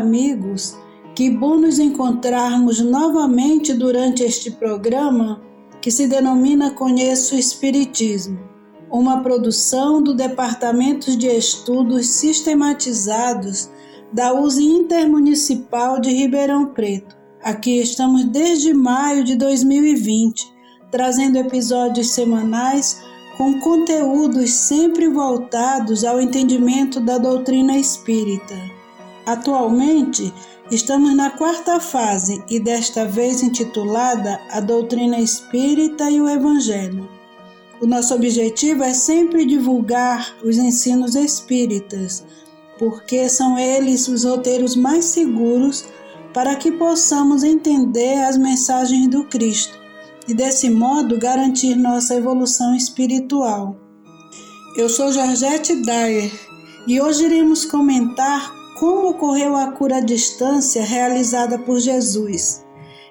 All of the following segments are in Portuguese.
Amigos! Que bom nos encontrarmos novamente durante este programa que se denomina Conheço o Espiritismo, uma produção do Departamento de Estudos Sistematizados da USE Intermunicipal de Ribeirão Preto. Aqui estamos desde maio de 2020, trazendo episódios semanais com conteúdos sempre voltados ao entendimento da doutrina espírita. Atualmente, estamos na quarta fase e desta vez intitulada A Doutrina Espírita e o Evangelho. O nosso objetivo é sempre divulgar os ensinos espíritas, porque são eles os roteiros mais seguros para que possamos entender as mensagens do Cristo e, desse modo, garantir nossa evolução espiritual. Eu sou Georgette Dyer e hoje iremos comentar como ocorreu a cura à distância realizada por Jesus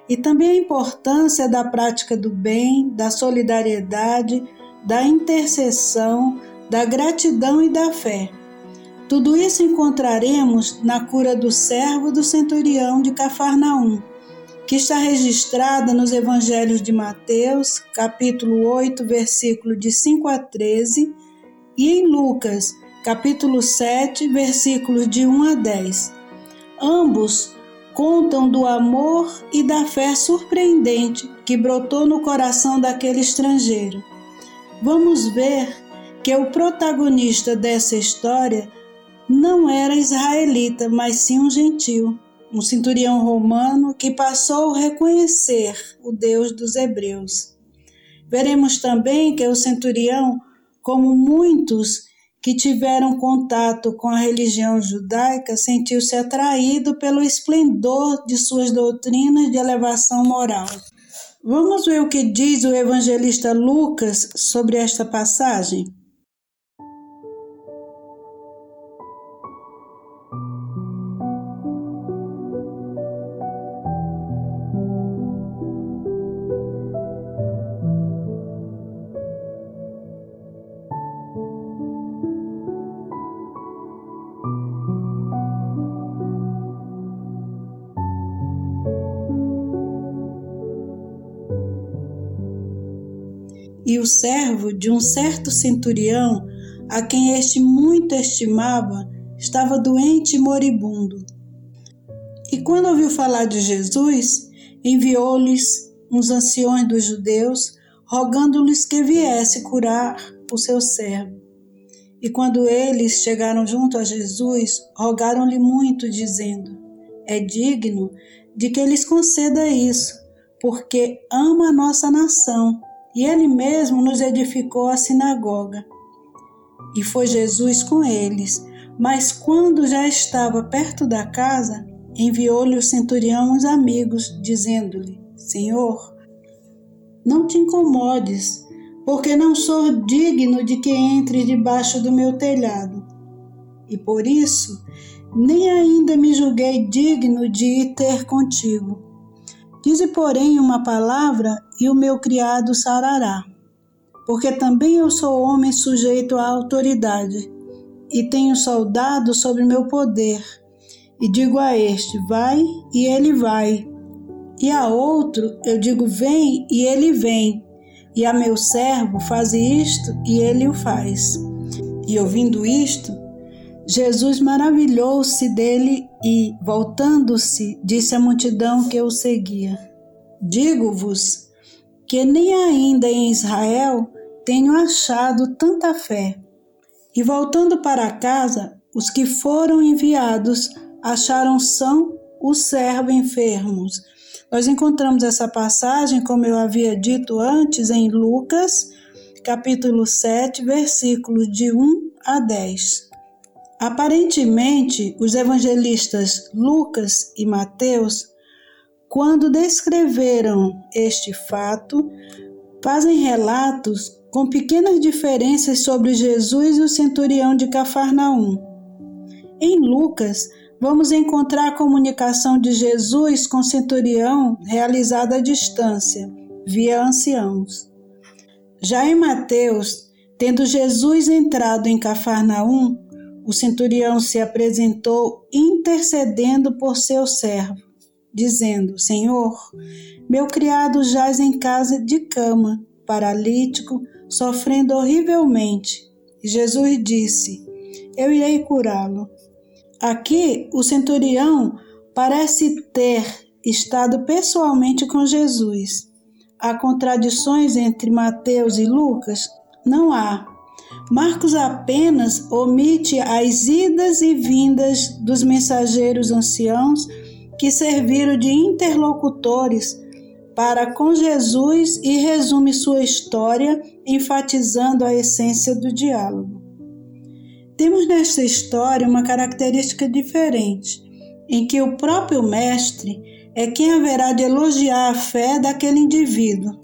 e também a importância da prática do bem, da solidariedade, da intercessão, da gratidão e da fé. Tudo isso encontraremos na cura do servo do centurião de Cafarnaum, que está registrada nos evangelhos de Mateus, capítulo 8, versículo de 5 a 13, e em Lucas, capítulo 7, versículos de 1 a 10. Ambos contam do amor e da fé surpreendente que brotou no coração daquele estrangeiro. Vamos ver que o protagonista dessa história não era israelita, mas sim um gentil, um centurião romano que passou a reconhecer o Deus dos hebreus. Veremos também que o centurião, como muitos que tiveram contato com a religião judaica sentiu-se atraído pelo esplendor de suas doutrinas de elevação moral. Vamos ver o que diz o evangelista Lucas sobre esta passagem? E o servo de um certo centurião, a quem este muito estimava, estava doente e moribundo. E quando ouviu falar de Jesus, enviou-lhes uns anciões dos judeus, rogando-lhes que viesse curar o seu servo. E quando eles chegaram junto a Jesus, rogaram-lhe muito, dizendo: É digno de que lhes conceda isso, porque ama a nossa nação e ele mesmo nos edificou a sinagoga. E foi Jesus com eles, mas quando já estava perto da casa, enviou-lhe o centurião uns amigos, dizendo-lhe: Senhor, não te incomodes, porque não sou digno de que entres debaixo do meu telhado. E por isso, nem ainda me julguei digno de ir ter contigo. Dize, porém, uma palavra e o meu criado sarará. Porque também eu sou homem sujeito à autoridade, e tenho soldado sobre meu poder. E digo a este: vai, e ele vai. E a outro eu digo: Vem, e ele vem. E a meu servo, faz isto, e ele o faz. E ouvindo isto, Jesus maravilhou-se dele e, voltando-se, disse à multidão que o seguia: Digo-vos que nem ainda em Israel tenho achado tanta fé. E voltando para casa, os que foram enviados acharam são os servos enfermos. Nós encontramos essa passagem, como eu havia dito antes, em Lucas, capítulo 7, versículos de 1 a 10. Aparentemente, os evangelistas Lucas e Mateus, quando descreveram este fato, fazem relatos com pequenas diferenças sobre Jesus e o centurião de Cafarnaum. Em Lucas, vamos encontrar a comunicação de Jesus com o centurião realizada à distância, via anciãos. Já em Mateus, tendo Jesus entrado em Cafarnaum, o centurião se apresentou intercedendo por seu servo, dizendo: Senhor, meu criado jaz em casa de cama, paralítico, sofrendo horrivelmente. Jesus disse: Eu irei curá-lo. Aqui, o centurião parece ter estado pessoalmente com Jesus. Há contradições entre Mateus e Lucas? Não há. Marcos apenas omite as idas e vindas dos mensageiros anciãos que serviram de interlocutores para com Jesus e resume sua história, enfatizando a essência do diálogo. Temos nesta história uma característica diferente, em que o próprio Mestre é quem haverá de elogiar a fé daquele indivíduo,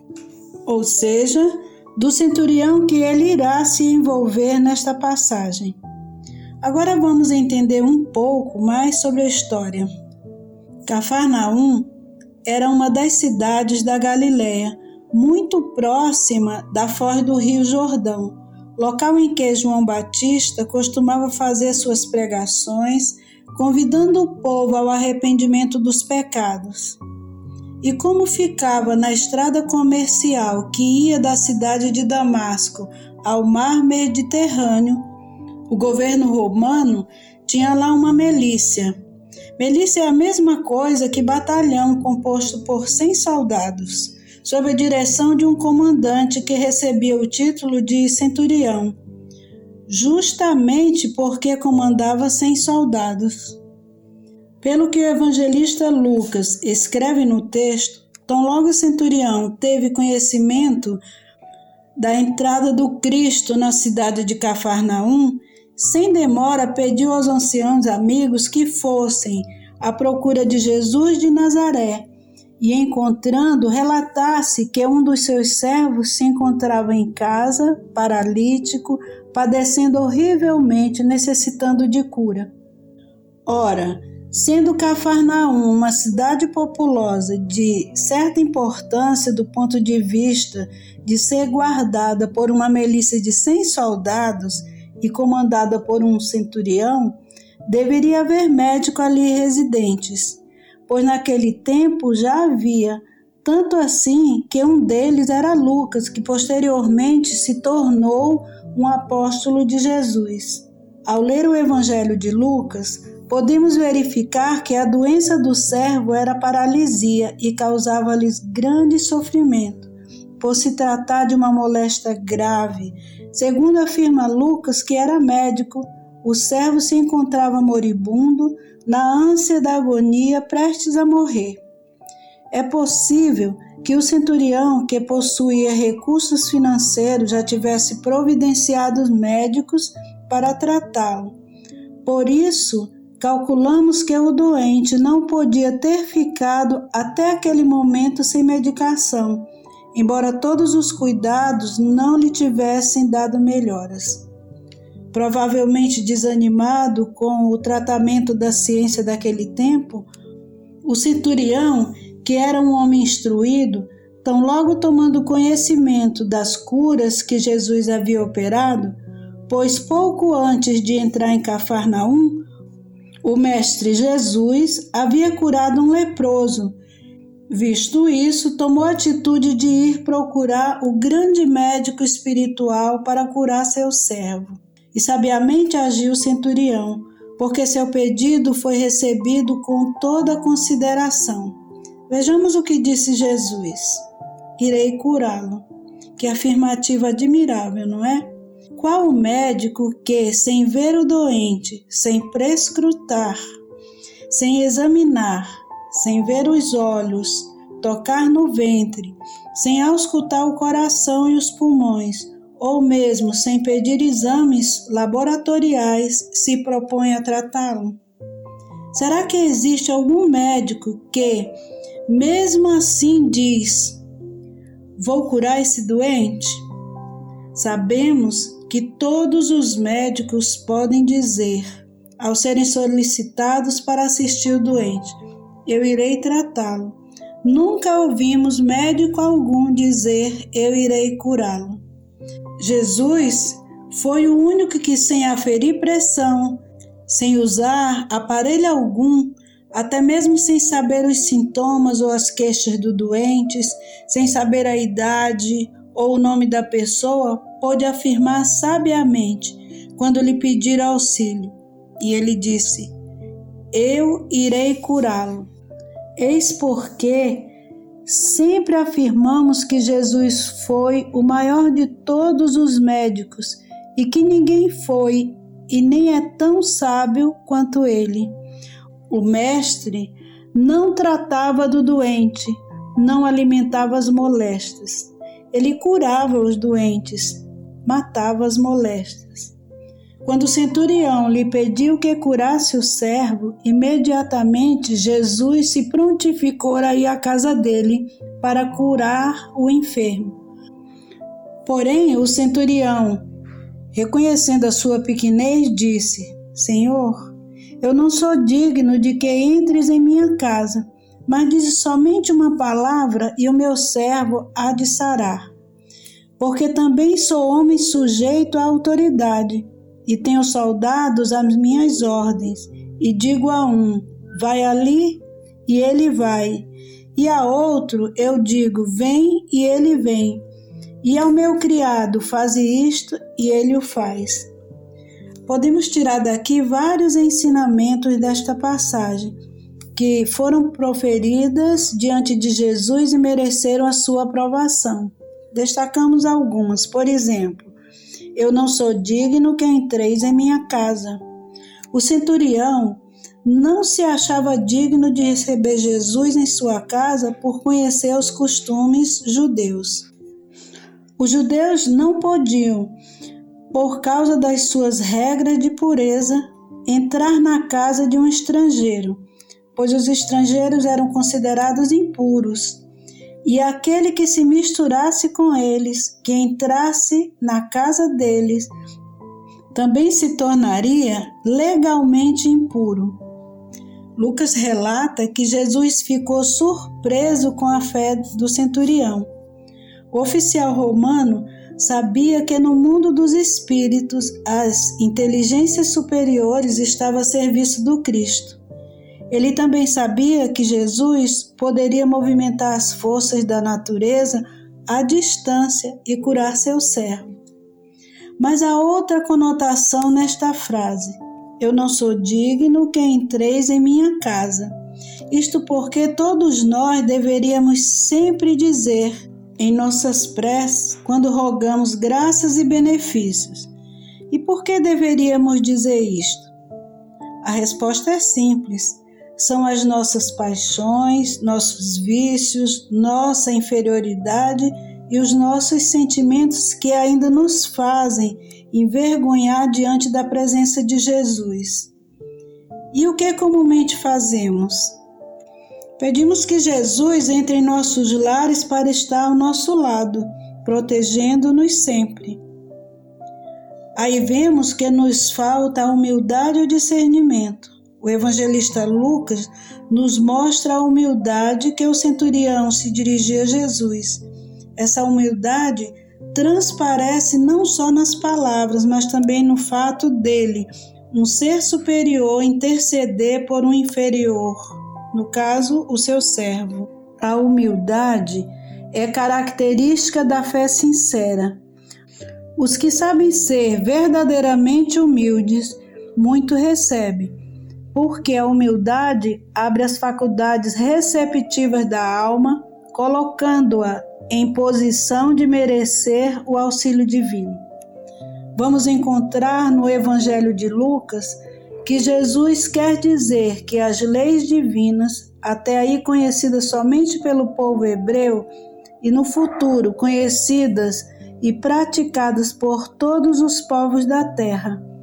ou seja, do centurião que ele irá se envolver nesta passagem. Agora vamos entender um pouco mais sobre a história. Cafarnaum era uma das cidades da Galiléia, muito próxima da foz do Rio Jordão, local em que João Batista costumava fazer suas pregações, convidando o povo ao arrependimento dos pecados. E como ficava na estrada comercial que ia da cidade de Damasco ao mar Mediterrâneo, o governo romano tinha lá uma milícia. Milícia é a mesma coisa que batalhão composto por 100 soldados, sob a direção de um comandante que recebia o título de centurião, justamente porque comandava 100 soldados. Pelo que o evangelista Lucas escreve no texto, tão logo o centurião teve conhecimento da entrada do Cristo na cidade de Cafarnaum, sem demora pediu aos anciãos amigos que fossem à procura de Jesus de Nazaré e, encontrando, relatasse que um dos seus servos se encontrava em casa, paralítico, padecendo horrivelmente, necessitando de cura. Ora, Sendo Cafarnaum uma cidade populosa de certa importância do ponto de vista de ser guardada por uma milícia de 100 soldados e comandada por um centurião, deveria haver médico ali residentes, pois naquele tempo já havia, tanto assim que um deles era Lucas, que posteriormente se tornou um apóstolo de Jesus. Ao ler o Evangelho de Lucas, podemos verificar que a doença do servo era paralisia e causava-lhes grande sofrimento, por se tratar de uma moléstia grave. Segundo afirma Lucas, que era médico, o servo se encontrava moribundo, na ânsia da agonia, prestes a morrer. É possível que o centurião, que possuía recursos financeiros, já tivesse providenciado os médicos para tratá-lo. Por isso, Calculamos que o doente não podia ter ficado até aquele momento sem medicação, embora todos os cuidados não lhe tivessem dado melhoras. Provavelmente desanimado com o tratamento da ciência daquele tempo, o centurião, que era um homem instruído, tão logo tomando conhecimento das curas que Jesus havia operado, pois pouco antes de entrar em Cafarnaum, o Mestre Jesus havia curado um leproso Visto isso, tomou a atitude de ir procurar o grande médico espiritual para curar seu servo. E sabiamente agiu o centurião, porque seu pedido foi recebido com toda consideração. Vejamos o que disse Jesus: Irei curá-lo. Que afirmativa admirável, não é? Qual o médico que, sem ver o doente, sem prescrutar, sem examinar, sem ver os olhos, tocar no ventre, sem auscultar o coração e os pulmões, ou mesmo sem pedir exames laboratoriais, se propõe a tratá-lo? Será que existe algum médico que, mesmo assim, diz: Vou curar esse doente? Sabemos que todos os médicos podem dizer, ao serem solicitados para assistir o doente: Eu irei tratá-lo. Nunca ouvimos médico algum dizer: Eu irei curá-lo. Jesus foi o único que, sem aferir pressão, sem usar aparelho algum, até mesmo sem saber os sintomas ou as queixas do doente, sem saber a idade ou o nome da pessoa, pôde afirmar sabiamente quando lhe pediram auxílio. E ele disse: Eu irei curá-lo. Eis porque sempre afirmamos que Jesus foi o maior de todos os médicos e que ninguém foi e nem é tão sábio quanto ele. O Mestre não tratava do doente, não alimentava as molestas. Ele curava os doentes, matava as molestas. Quando o centurião lhe pediu que curasse o servo, imediatamente Jesus se prontificou a ir à casa dele para curar o enfermo. Porém, o centurião, reconhecendo a sua pequenez, disse: Senhor, eu não sou digno de que entres em minha casa mas diz somente uma palavra e o meu servo há de sarar. Porque também sou homem sujeito à autoridade, e tenho soldados às minhas ordens, e digo a um: vai ali, e ele vai, e a outro eu digo: vem, e ele vem, e ao meu criado: faze isto, e ele o faz. Podemos tirar daqui vários ensinamentos desta passagem que foram proferidas diante de Jesus e mereceram a sua aprovação. Destacamos algumas, por exemplo, eu não sou digno que entreis em minha casa. O centurião não se achava digno de receber Jesus em sua casa por conhecer os costumes judeus. Os judeus não podiam, por causa das suas regras de pureza, entrar na casa de um estrangeiro pois os estrangeiros eram considerados impuros, e aquele que se misturasse com eles, que entrasse na casa deles, também se tornaria legalmente impuro. Lucas relata que Jesus ficou surpreso com a fé do centurião. O oficial romano sabia que no mundo dos espíritos as inteligências superiores estavam a serviço do Cristo. Ele também sabia que Jesus poderia movimentar as forças da natureza à distância e curar seu servo. Mas há outra conotação nesta frase: Eu não sou digno que entreis em minha casa. Isto porque todos nós deveríamos sempre dizer em nossas preces, quando rogamos graças e benefícios. E por que deveríamos dizer isto? A resposta é simples são as nossas paixões, nossos vícios, nossa inferioridade e os nossos sentimentos que ainda nos fazem envergonhar diante da presença de Jesus. E o que comumente fazemos? Pedimos que Jesus entre em nossos lares para estar ao nosso lado, protegendo-nos sempre. Aí vemos que nos falta a humildade e o discernimento. O evangelista Lucas nos mostra a humildade que o centurião se dirigia a Jesus. Essa humildade transparece não só nas palavras, mas também no fato dele, um ser superior, interceder por um inferior, no caso, o seu servo. A humildade é característica da fé sincera. Os que sabem ser verdadeiramente humildes, muito recebem, porque a humildade abre as faculdades receptivas da alma, colocando-a em posição de merecer o auxílio divino. Vamos encontrar no Evangelho de Lucas que Jesus quer dizer que as leis divinas, até aí conhecidas somente pelo povo hebreu, e no futuro conhecidas e praticadas por todos os povos da terra.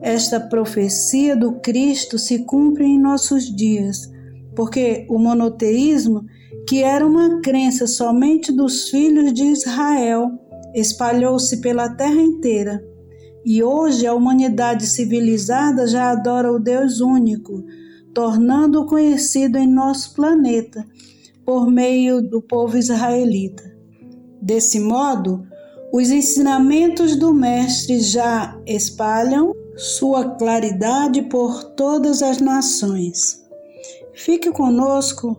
Esta profecia do Cristo se cumpre em nossos dias, porque o monoteísmo, que era uma crença somente dos filhos de Israel, espalhou-se pela terra inteira e hoje a humanidade civilizada já adora o Deus único, tornando-o conhecido em nosso planeta por meio do povo israelita. Desse modo, os ensinamentos do Mestre já espalham sua claridade por todas as nações. Fique conosco,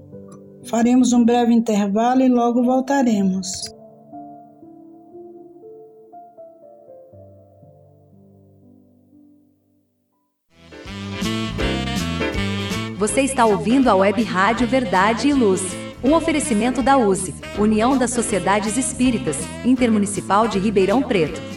faremos um breve intervalo e logo voltaremos. Você está ouvindo a Web Rádio Verdade e Luz. Um oferecimento da USE, União das Sociedades Espíritas, Intermunicipal de Ribeirão Preto.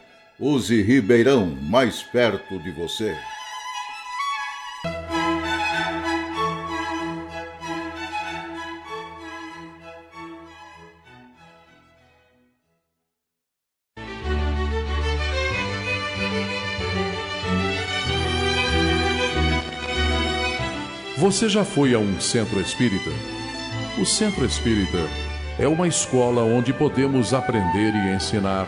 Use Ribeirão mais perto de você. Você já foi a um centro espírita? O centro espírita é uma escola onde podemos aprender e ensinar,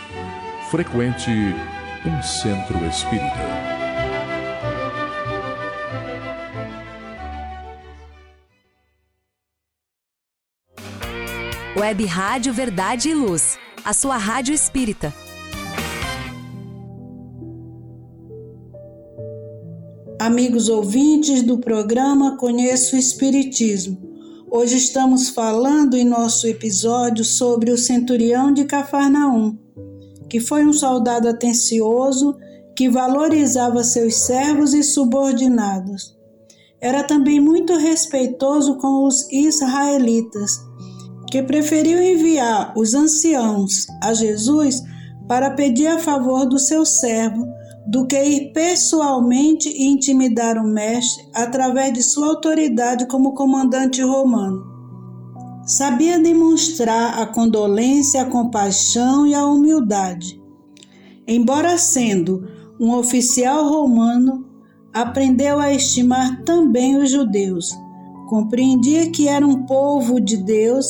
Frequente um centro espírita. Web Rádio Verdade e Luz, a sua rádio espírita Amigos ouvintes do programa Conheço o Espiritismo. Hoje estamos falando em nosso episódio sobre o centurião de Cafarnaum, que foi um soldado atencioso que valorizava seus servos e subordinados. Era também muito respeitoso com os israelitas, que preferiu enviar os anciãos a Jesus para pedir a favor do seu servo do que ir pessoalmente intimidar o mestre através de sua autoridade como comandante romano. Sabia demonstrar a condolência, a compaixão e a humildade. Embora sendo um oficial romano, aprendeu a estimar também os judeus. Compreendia que era um povo de Deus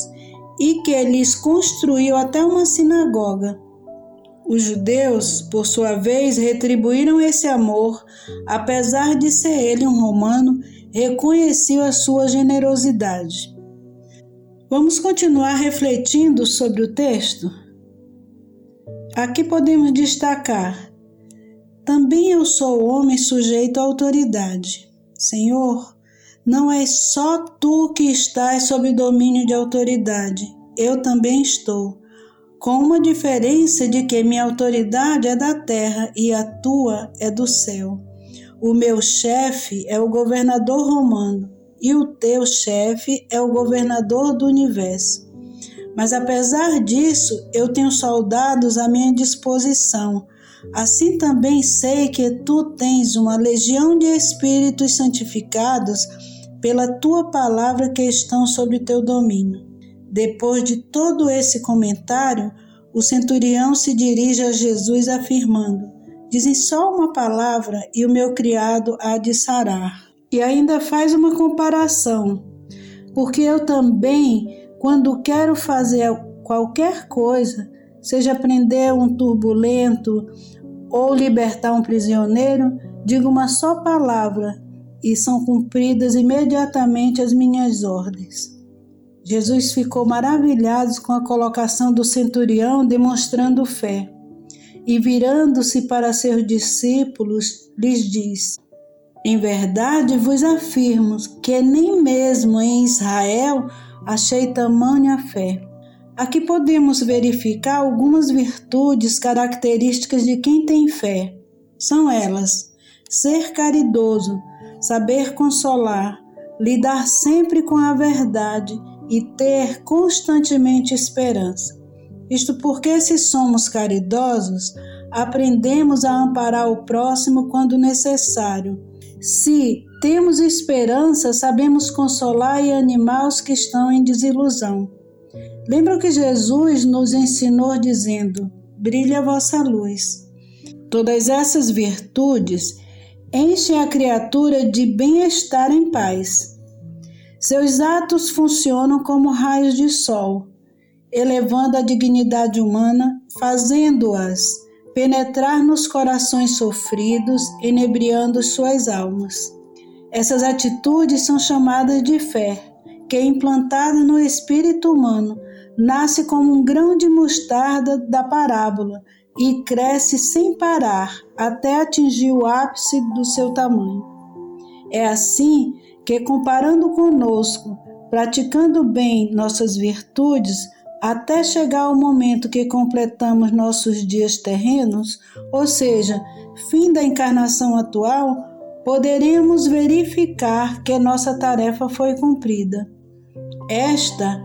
e que lhes construiu até uma sinagoga os judeus, por sua vez, retribuíram esse amor, apesar de ser ele um romano, reconheciam a sua generosidade. Vamos continuar refletindo sobre o texto? Aqui podemos destacar: também eu sou homem sujeito à autoridade. Senhor, não é só tu que estás sob domínio de autoridade, eu também estou com uma diferença de que minha autoridade é da terra e a tua é do céu. O meu chefe é o governador romano e o teu chefe é o governador do universo. Mas apesar disso, eu tenho soldados à minha disposição. Assim também sei que tu tens uma legião de espíritos santificados pela tua palavra que estão sob teu domínio. Depois de todo esse comentário, o centurião se dirige a Jesus afirmando: Dizem só uma palavra e o meu criado há de sarar. E ainda faz uma comparação, porque eu também, quando quero fazer qualquer coisa, seja prender um turbulento ou libertar um prisioneiro, digo uma só palavra e são cumpridas imediatamente as minhas ordens. Jesus ficou maravilhado com a colocação do centurião, demonstrando fé. E virando-se para seus discípulos, lhes diz: Em verdade vos afirmo que nem mesmo em Israel achei tamanha fé. Aqui podemos verificar algumas virtudes características de quem tem fé. São elas: ser caridoso, saber consolar, lidar sempre com a verdade e ter constantemente esperança. Isto porque, se somos caridosos, aprendemos a amparar o próximo quando necessário. Se temos esperança, sabemos consolar e animar os que estão em desilusão. Lembra que Jesus nos ensinou dizendo: brilhe a vossa luz. Todas essas virtudes enchem a criatura de bem-estar em paz. Seus atos funcionam como raios de sol, elevando a dignidade humana, fazendo-as penetrar nos corações sofridos, enebriando suas almas. Essas atitudes são chamadas de fé, que implantada no espírito humano, nasce como um grão de mostarda da parábola e cresce sem parar até atingir o ápice do seu tamanho. É assim que, comparando conosco, praticando bem nossas virtudes, até chegar ao momento que completamos nossos dias terrenos, ou seja, fim da encarnação atual, poderemos verificar que nossa tarefa foi cumprida. Esta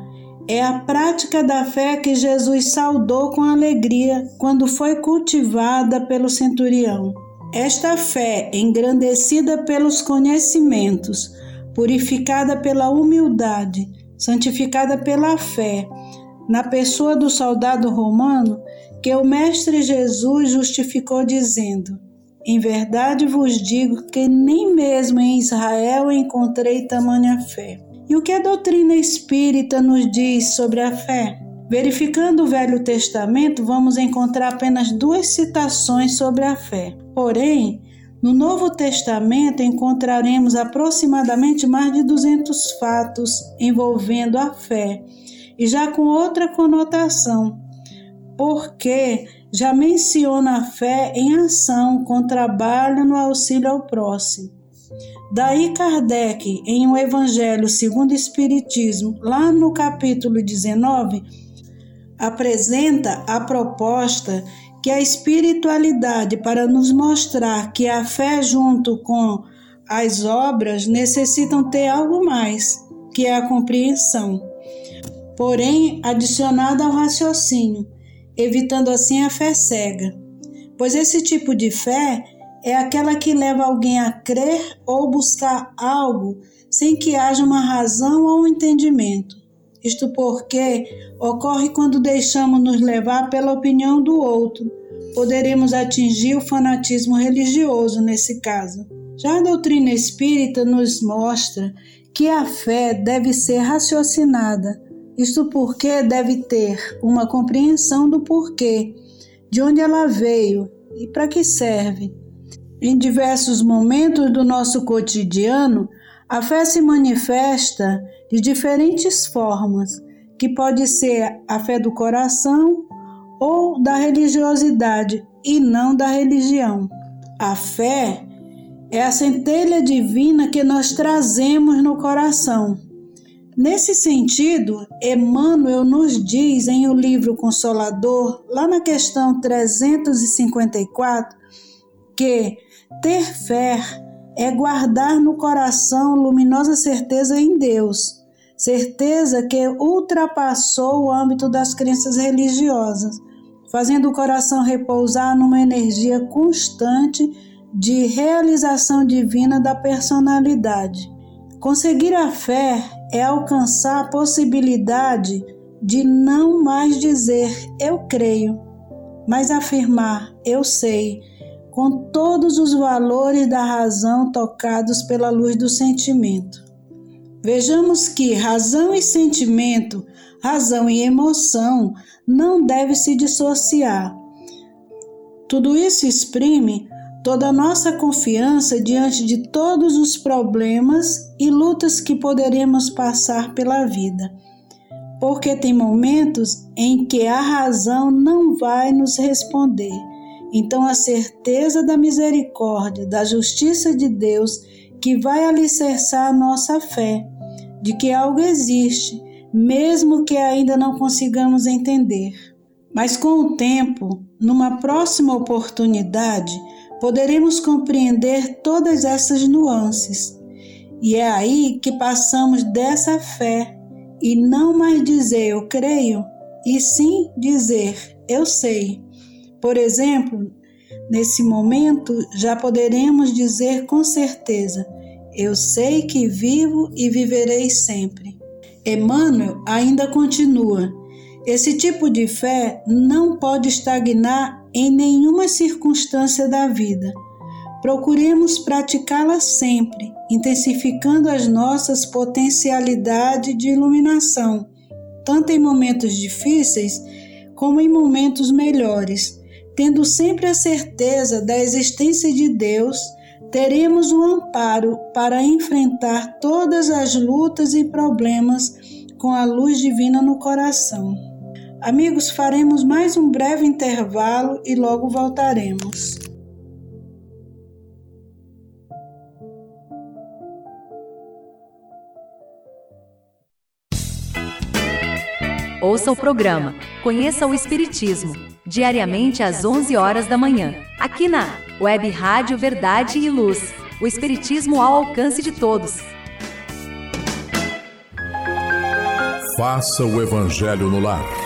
é a prática da fé que Jesus saudou com alegria quando foi cultivada pelo centurião. Esta fé, engrandecida pelos conhecimentos, purificada pela humildade, santificada pela fé, na pessoa do soldado romano, que o Mestre Jesus justificou dizendo: Em verdade vos digo que nem mesmo em Israel encontrei tamanha fé. E o que a doutrina espírita nos diz sobre a fé? Verificando o Velho Testamento, vamos encontrar apenas duas citações sobre a fé. Porém, no Novo Testamento encontraremos aproximadamente mais de 200 fatos envolvendo a fé, e já com outra conotação, porque já menciona a fé em ação com trabalho no auxílio ao próximo. Daí Kardec, em O Evangelho segundo o Espiritismo, lá no capítulo 19, apresenta a proposta que a espiritualidade, para nos mostrar que a fé junto com as obras necessitam ter algo mais, que é a compreensão, porém adicionada ao raciocínio, evitando assim a fé cega. Pois esse tipo de fé é aquela que leva alguém a crer ou buscar algo sem que haja uma razão ou entendimento. Isto porque ocorre quando deixamos nos levar pela opinião do outro. Poderemos atingir o fanatismo religioso nesse caso. Já a doutrina espírita nos mostra que a fé deve ser raciocinada, isto porque deve ter uma compreensão do porquê, de onde ela veio e para que serve. Em diversos momentos do nosso cotidiano, a fé se manifesta de diferentes formas, que pode ser a fé do coração ou da religiosidade e não da religião. A fé é a centelha divina que nós trazemos no coração. Nesse sentido, Emmanuel nos diz em o livro Consolador, lá na questão 354, que ter fé é guardar no coração luminosa certeza em Deus, certeza que ultrapassou o âmbito das crenças religiosas, fazendo o coração repousar numa energia constante de realização divina da personalidade. Conseguir a fé é alcançar a possibilidade de não mais dizer eu creio, mas afirmar eu sei, com todos os valores da razão tocados pela luz do sentimento. Vejamos que razão e sentimento, razão e emoção não devem se dissociar. Tudo isso exprime toda a nossa confiança diante de todos os problemas e lutas que poderemos passar pela vida. Porque tem momentos em que a razão não vai nos responder. Então, a certeza da misericórdia, da justiça de Deus, que vai alicerçar a nossa fé, de que algo existe, mesmo que ainda não consigamos entender. Mas com o tempo, numa próxima oportunidade, poderemos compreender todas essas nuances. E é aí que passamos dessa fé e não mais dizer eu creio, e sim dizer eu sei. Por exemplo, nesse momento já poderemos dizer com certeza: eu sei que vivo e viverei sempre. Emmanuel ainda continua: esse tipo de fé não pode estagnar em nenhuma circunstância da vida. Procuremos praticá-la sempre, intensificando as nossas potencialidades de iluminação, tanto em momentos difíceis como em momentos melhores. Tendo sempre a certeza da existência de Deus, teremos o amparo para enfrentar todas as lutas e problemas com a luz divina no coração. Amigos, faremos mais um breve intervalo e logo voltaremos. Ouça o programa Conheça o Espiritismo, diariamente às 11 horas da manhã, aqui na Web Rádio Verdade e Luz. O Espiritismo ao alcance de todos. Faça o Evangelho no lar.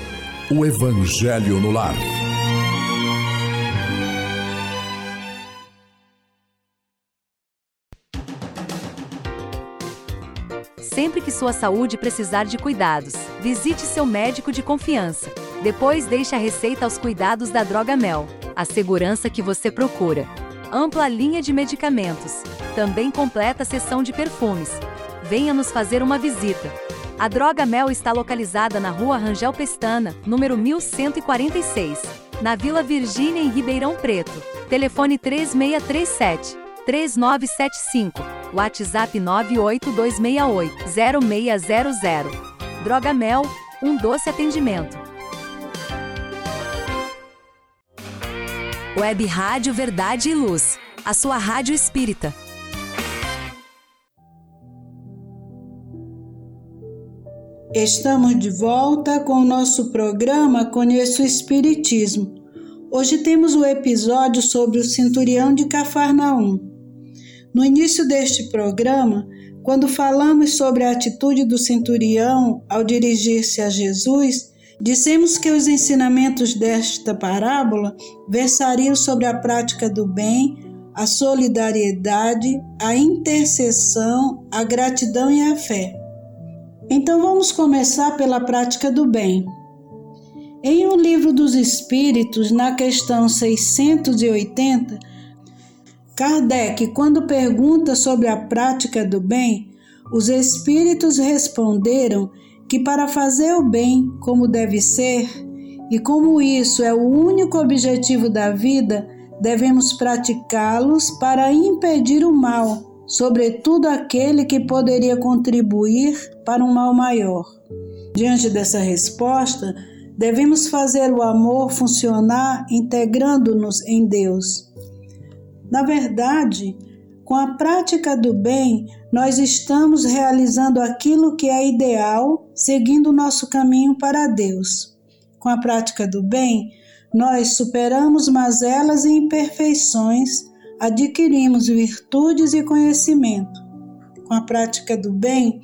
o Evangelho no lar. Sempre que sua saúde precisar de cuidados, visite seu médico de confiança. Depois deixe a receita aos cuidados da Droga Mel, a segurança que você procura. Ampla linha de medicamentos. Também completa a seção de perfumes. Venha nos fazer uma visita. A Droga Mel está localizada na Rua Rangel Pestana, número 1146, na Vila Virgínia, em Ribeirão Preto. Telefone 3637 3975 WhatsApp 98268-0600. Droga Mel, um doce atendimento. Web Rádio Verdade e Luz, a sua rádio espírita. Estamos de volta com o nosso programa Conheço o Espiritismo. Hoje temos o episódio sobre o Centurião de Cafarnaum. No início deste programa, quando falamos sobre a atitude do centurião ao dirigir-se a Jesus, dissemos que os ensinamentos desta parábola versariam sobre a prática do bem, a solidariedade, a intercessão, a gratidão e a fé. Então vamos começar pela prática do bem. Em O Livro dos Espíritos, na questão 680, Kardec, quando pergunta sobre a prática do bem, os espíritos responderam que para fazer o bem como deve ser, e como isso é o único objetivo da vida, devemos praticá-los para impedir o mal, sobretudo aquele que poderia contribuir para um mal maior. Diante dessa resposta, devemos fazer o amor funcionar integrando-nos em Deus. Na verdade, com a prática do bem, nós estamos realizando aquilo que é ideal, seguindo o nosso caminho para Deus. Com a prática do bem, nós superamos mazelas e imperfeições, adquirimos virtudes e conhecimento. Com a prática do bem,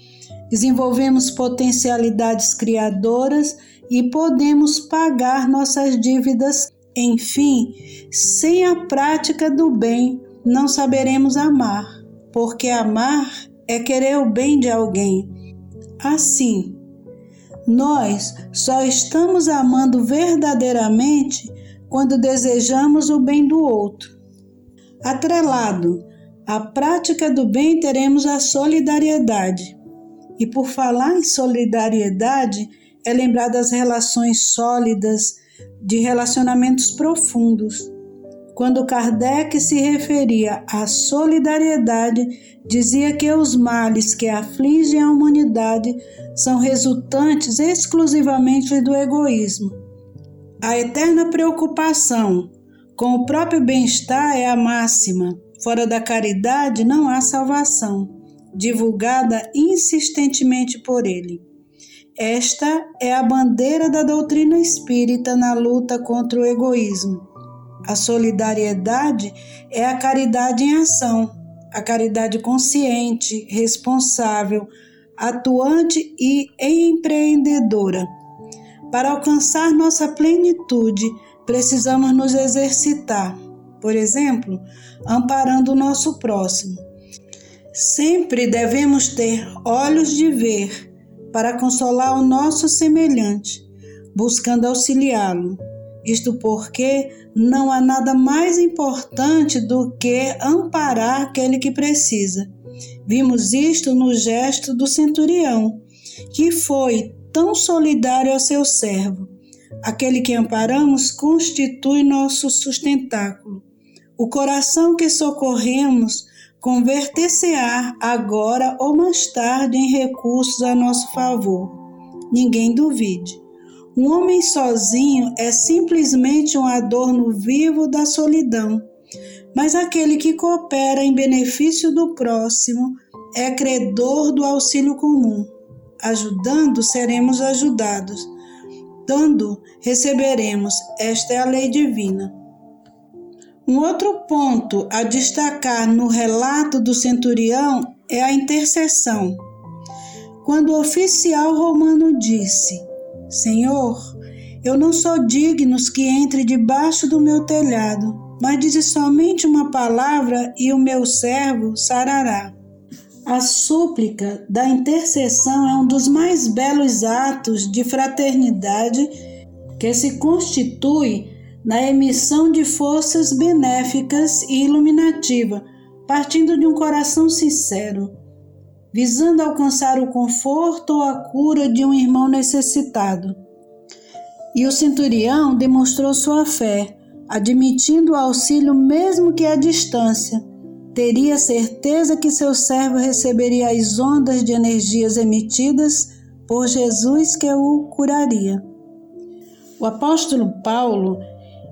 desenvolvemos potencialidades criadoras e podemos pagar nossas dívidas. Enfim, sem a prática do bem, não saberemos amar, porque amar é querer o bem de alguém. Assim, nós só estamos amando verdadeiramente quando desejamos o bem do outro. Atrelado à prática do bem, teremos a solidariedade. E por falar em solidariedade, é lembrar das relações sólidas, de relacionamentos profundos. Quando Kardec se referia à solidariedade, dizia que os males que afligem a humanidade são resultantes exclusivamente do egoísmo. A eterna preocupação com o próprio bem-estar é a máxima. Fora da caridade não há salvação, divulgada insistentemente por ele. Esta é a bandeira da doutrina espírita na luta contra o egoísmo. A solidariedade é a caridade em ação, a caridade consciente, responsável, atuante e empreendedora. Para alcançar nossa plenitude, precisamos nos exercitar, por exemplo, amparando o nosso próximo. Sempre devemos ter olhos de ver para consolar o nosso semelhante, buscando auxiliá-lo. Isto porque não há nada mais importante do que amparar aquele que precisa. Vimos isto no gesto do centurião, que foi tão solidário ao seu servo. Aquele que amparamos constitui nosso sustentáculo. O coração que socorremos converter-se-á agora ou mais tarde em recursos a nosso favor. Ninguém duvide. Um homem sozinho é simplesmente um adorno vivo da solidão, mas aquele que coopera em benefício do próximo é credor do auxílio comum. Ajudando, seremos ajudados. Dando, receberemos. Esta é a lei divina. Um outro ponto a destacar no relato do centurião é a intercessão. Quando o oficial romano disse: Senhor, eu não sou digno que entre debaixo do meu telhado, mas dize somente uma palavra e o meu servo sarará. A súplica da intercessão é um dos mais belos atos de fraternidade que se constitui na emissão de forças benéficas e iluminativa, partindo de um coração sincero, visando alcançar o conforto ou a cura de um irmão necessitado. E o centurião demonstrou sua fé, admitindo o auxílio mesmo que à distância. Teria certeza que seu servo receberia as ondas de energias emitidas por Jesus que o curaria. O apóstolo Paulo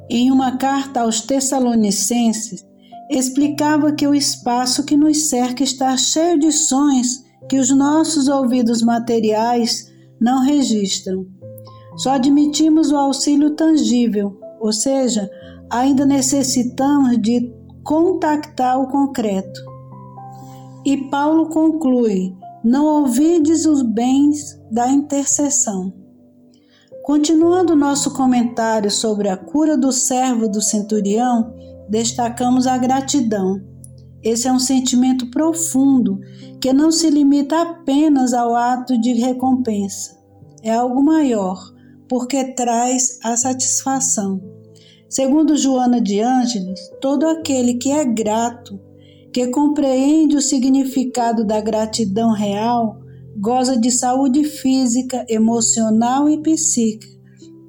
em uma carta aos Tessalonicenses, explicava que o espaço que nos cerca está cheio de sons que os nossos ouvidos materiais não registram. Só admitimos o auxílio tangível, ou seja, ainda necessitamos de contactar o concreto. E Paulo conclui: não ouvides os bens da intercessão. Continuando nosso comentário sobre a cura do servo do centurião, destacamos a gratidão. Esse é um sentimento profundo que não se limita apenas ao ato de recompensa. É algo maior, porque traz a satisfação. Segundo Joana de Ângeles, todo aquele que é grato, que compreende o significado da gratidão real, goza de saúde física, emocional e psíquica,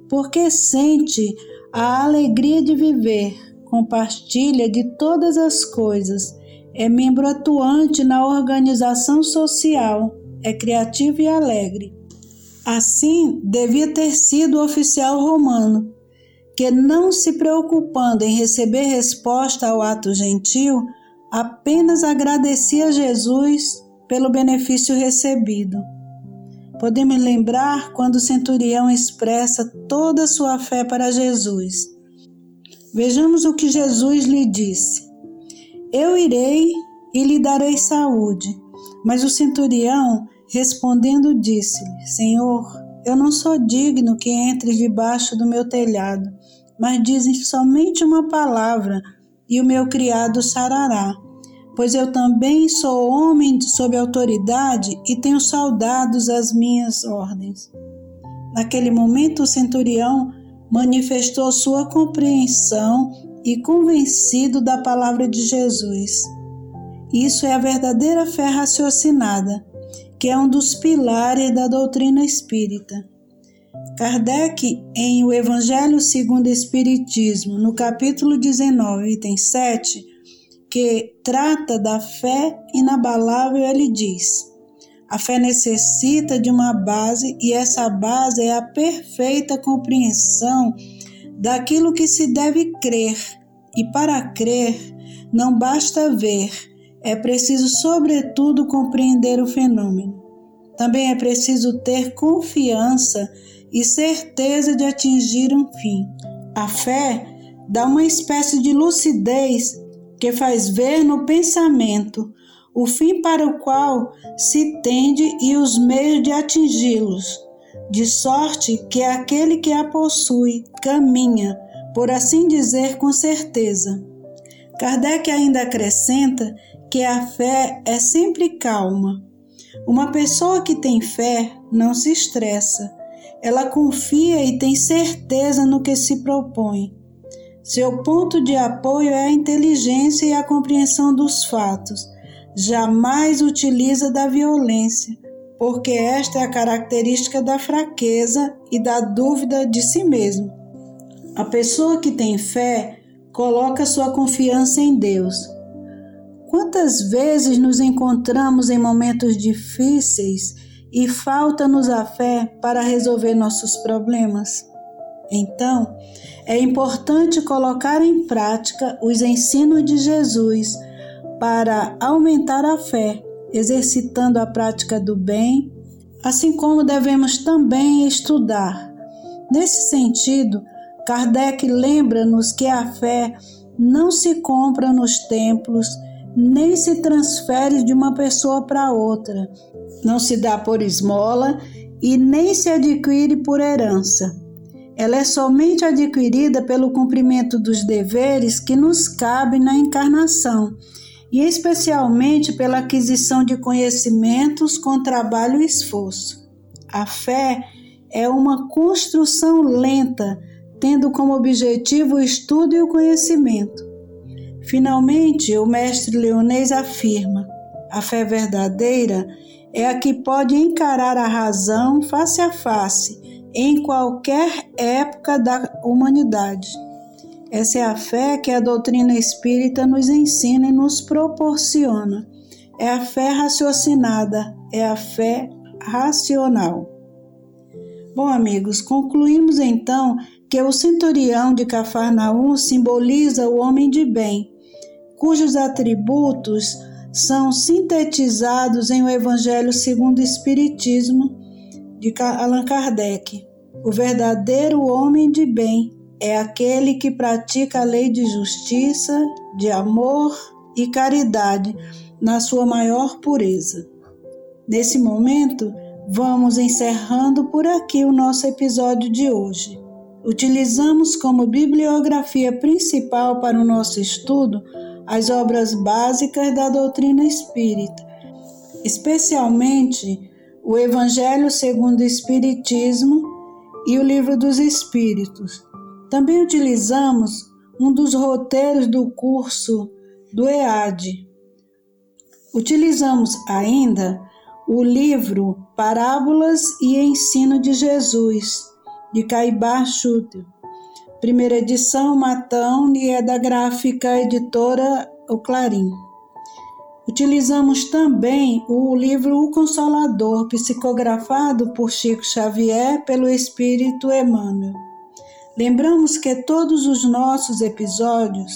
porque sente a alegria de viver, compartilha de todas as coisas, é membro atuante na organização social, é criativo e alegre. Assim, devia ter sido o oficial romano, que, não se preocupando em receber resposta ao ato gentil, apenas agradecia a Jesus pelo benefício recebido. Podemos lembrar quando o centurião expressa toda a sua fé para Jesus. Vejamos o que Jesus lhe disse: Eu irei e lhe darei saúde. Mas o centurião, respondendo, disse-lhe: Senhor, eu não sou digno que entres debaixo do meu telhado, mas dizem somente uma palavra e o meu criado sarará pois eu também sou homem sob autoridade e tenho soldados às minhas ordens. Naquele momento, o centurião manifestou sua compreensão e convencido da palavra de Jesus. Isso é a verdadeira fé raciocinada, que é um dos pilares da doutrina espírita. Kardec, em O Evangelho segundo o Espiritismo, no capítulo 19, item 7, que trata da fé inabalável, ele diz: a fé necessita de uma base e essa base é a perfeita compreensão daquilo que se deve crer. E para crer, não basta ver, é preciso, sobretudo, compreender o fenômeno. Também é preciso ter confiança e certeza de atingir um fim. A fé dá uma espécie de lucidez que faz ver no pensamento o fim para o qual se tende e os meios de atingi-los, de sorte que aquele que a possui caminha, por assim dizer, com certeza. Kardec ainda acrescenta que a fé é sempre calma. Uma pessoa que tem fé não se estressa, ela confia e tem certeza no que se propõe. Seu ponto de apoio é a inteligência e a compreensão dos fatos. Jamais utiliza da violência, porque esta é a característica da fraqueza e da dúvida de si mesmo. A pessoa que tem fé coloca sua confiança em Deus. Quantas vezes nos encontramos em momentos difíceis e falta-nos a fé para resolver nossos problemas? Então, é importante colocar em prática os ensinos de Jesus para aumentar a fé, exercitando a prática do bem, assim como devemos também estudar. Nesse sentido, Kardec lembra-nos que a fé não se compra nos templos, nem se transfere de uma pessoa para outra, não se dá por esmola e nem se adquire por herança ela é somente adquirida pelo cumprimento dos deveres que nos cabem na encarnação, e especialmente pela aquisição de conhecimentos com trabalho e esforço. A fé é uma construção lenta, tendo como objetivo o estudo e o conhecimento. Finalmente, o mestre Leonês afirma: a fé verdadeira é a que pode encarar a razão face a face em qualquer época da humanidade. Essa é a fé que a doutrina espírita nos ensina e nos proporciona. É a fé raciocinada, é a fé racional. Bom, amigos, concluímos então que o centurião de Cafarnaum simboliza o homem de bem, cujos atributos são sintetizados em o Evangelho segundo o Espiritismo de Allan Kardec. O verdadeiro homem de bem é aquele que pratica a lei de justiça, de amor e caridade na sua maior pureza. Nesse momento, vamos encerrando por aqui o nosso episódio de hoje. Utilizamos como bibliografia principal para o nosso estudo as obras básicas da doutrina espírita, especialmente o Evangelho segundo o Espiritismo e o Livro dos Espíritos. Também utilizamos um dos roteiros do curso do EAD. Utilizamos ainda o livro Parábolas e Ensino de Jesus, de Caibar Schutter. Primeira edição, Matão, e é da gráfica editora O Clarim. Utilizamos também o livro O Consolador, psicografado por Chico Xavier pelo Espírito Emmanuel. Lembramos que todos os nossos episódios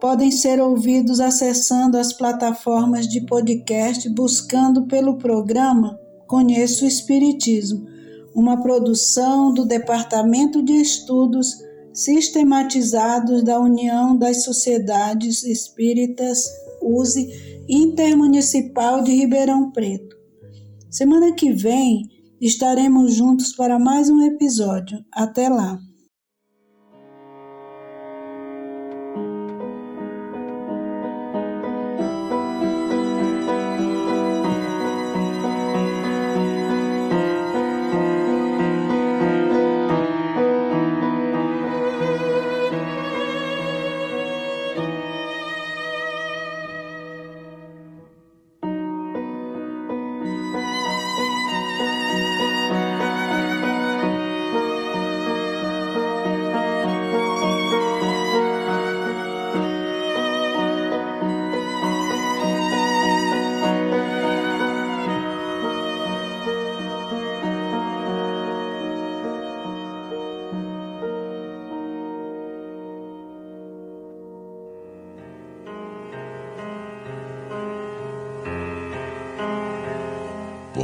podem ser ouvidos acessando as plataformas de podcast buscando pelo programa Conheço o Espiritismo, uma produção do Departamento de Estudos Sistematizados da União das Sociedades Espíritas USE Intermunicipal de Ribeirão Preto. Semana que vem estaremos juntos para mais um episódio. Até lá!